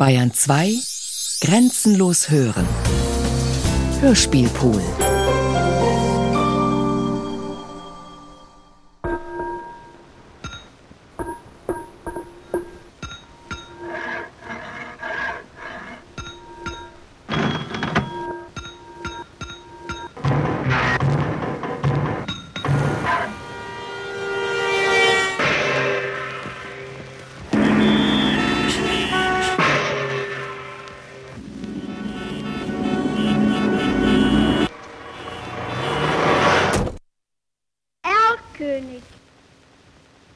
Bayern 2 Grenzenlos hören. Hörspielpool.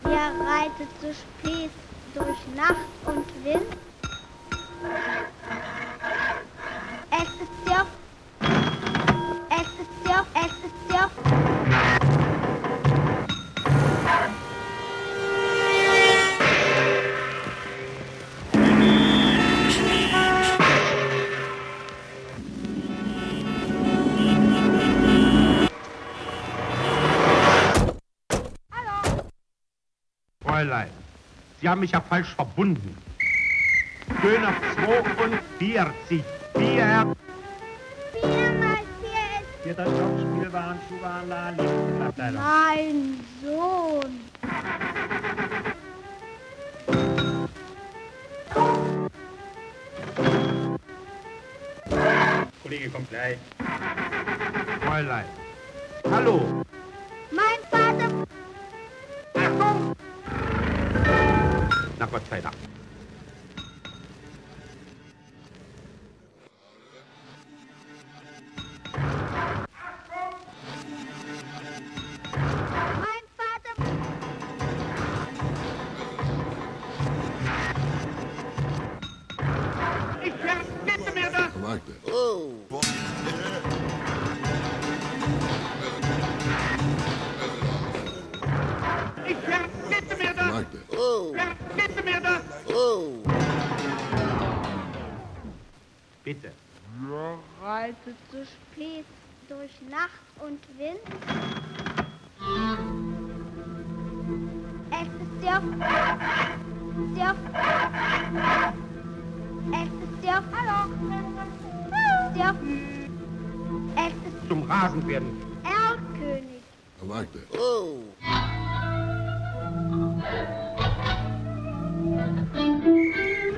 Er reitet so spät durch Nacht und Wind. Fräulein, Sie haben mich ja falsch verbunden. Döner 42. Vier. Vier mal vier Vierter Stock, Spielwaren, Schuhwarenladen, Lebensmittelabteilung. mein Sohn. Kollege kommt gleich. Fräulein. Hallo. Mir das! I like that. Ich so spät durch Nacht und Wind. Es ist ja, ja, es ist ja, hallo, ja, es ist Zum Rasenwerden. Erlkönig. I like that.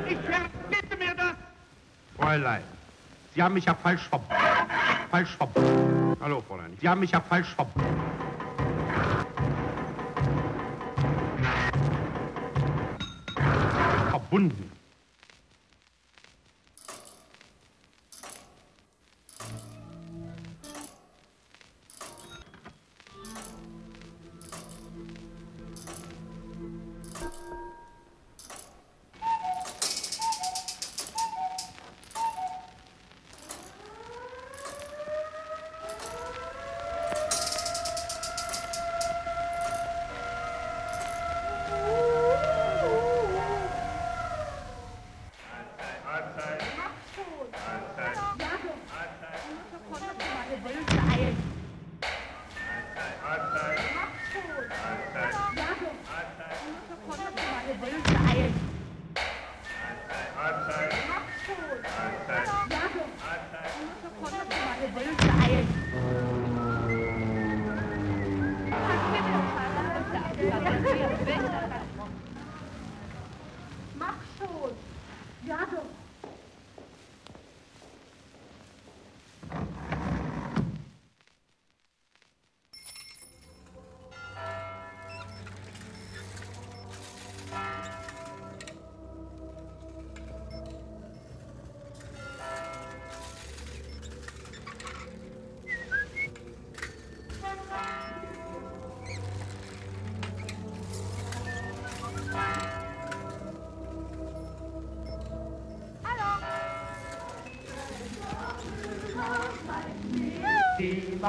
Ich verbitte mir das! Fräulein, Sie haben mich ja falsch ver... falsch ver... Hallo, Fräulein. Sie haben mich ja falsch ver... verbunden.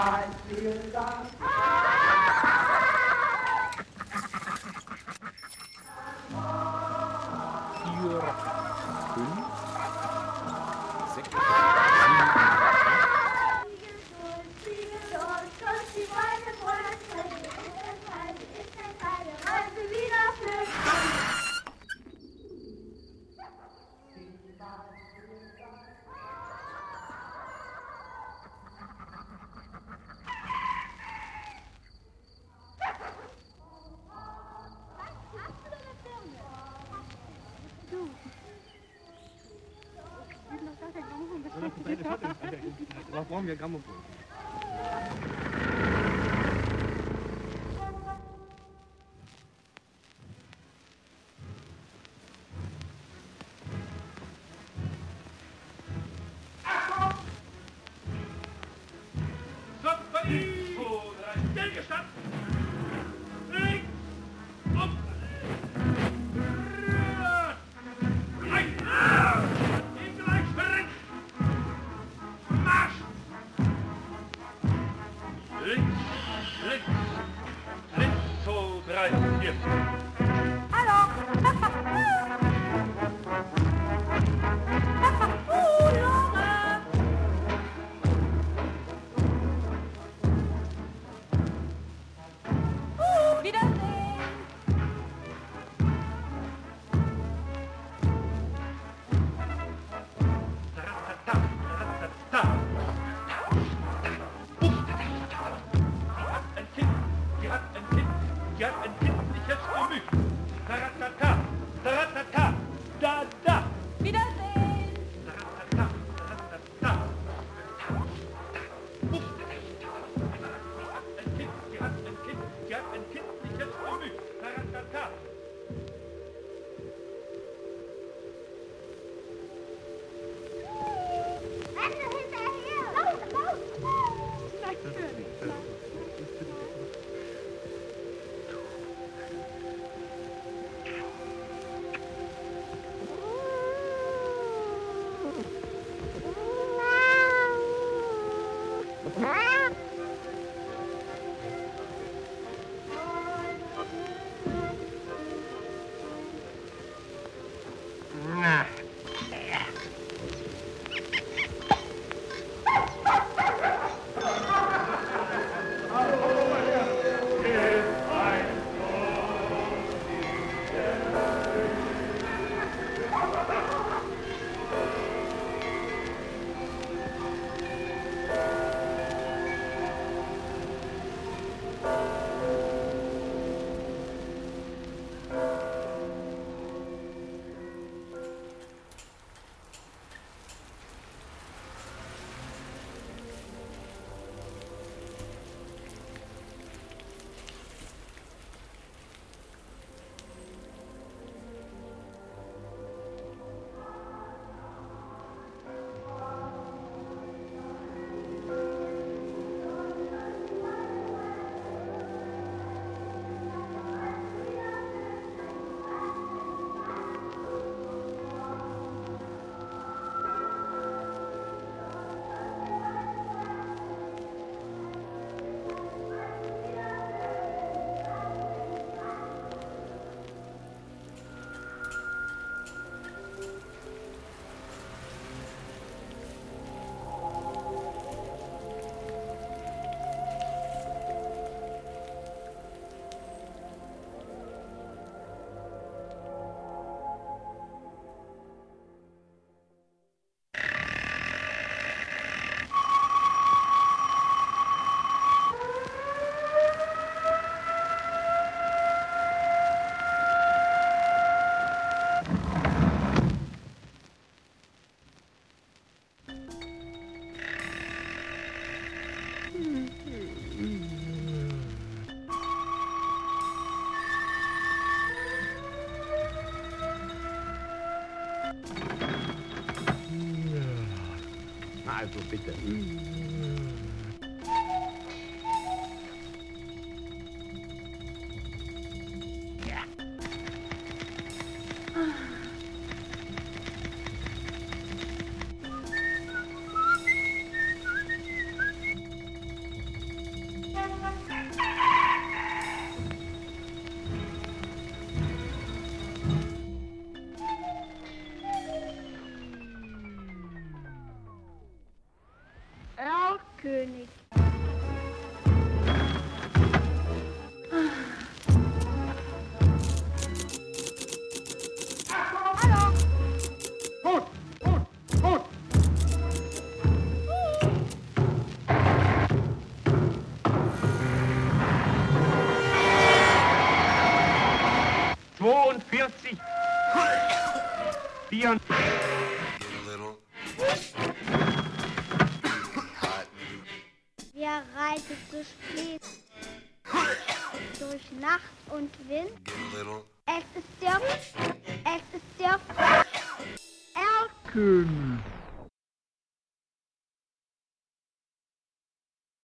God. Попробуем я граммофон. Somebody! Oh, did you stop? I'll forbid that. Zu spät durch Nacht und Wind? Es ist der, es ist der Erken.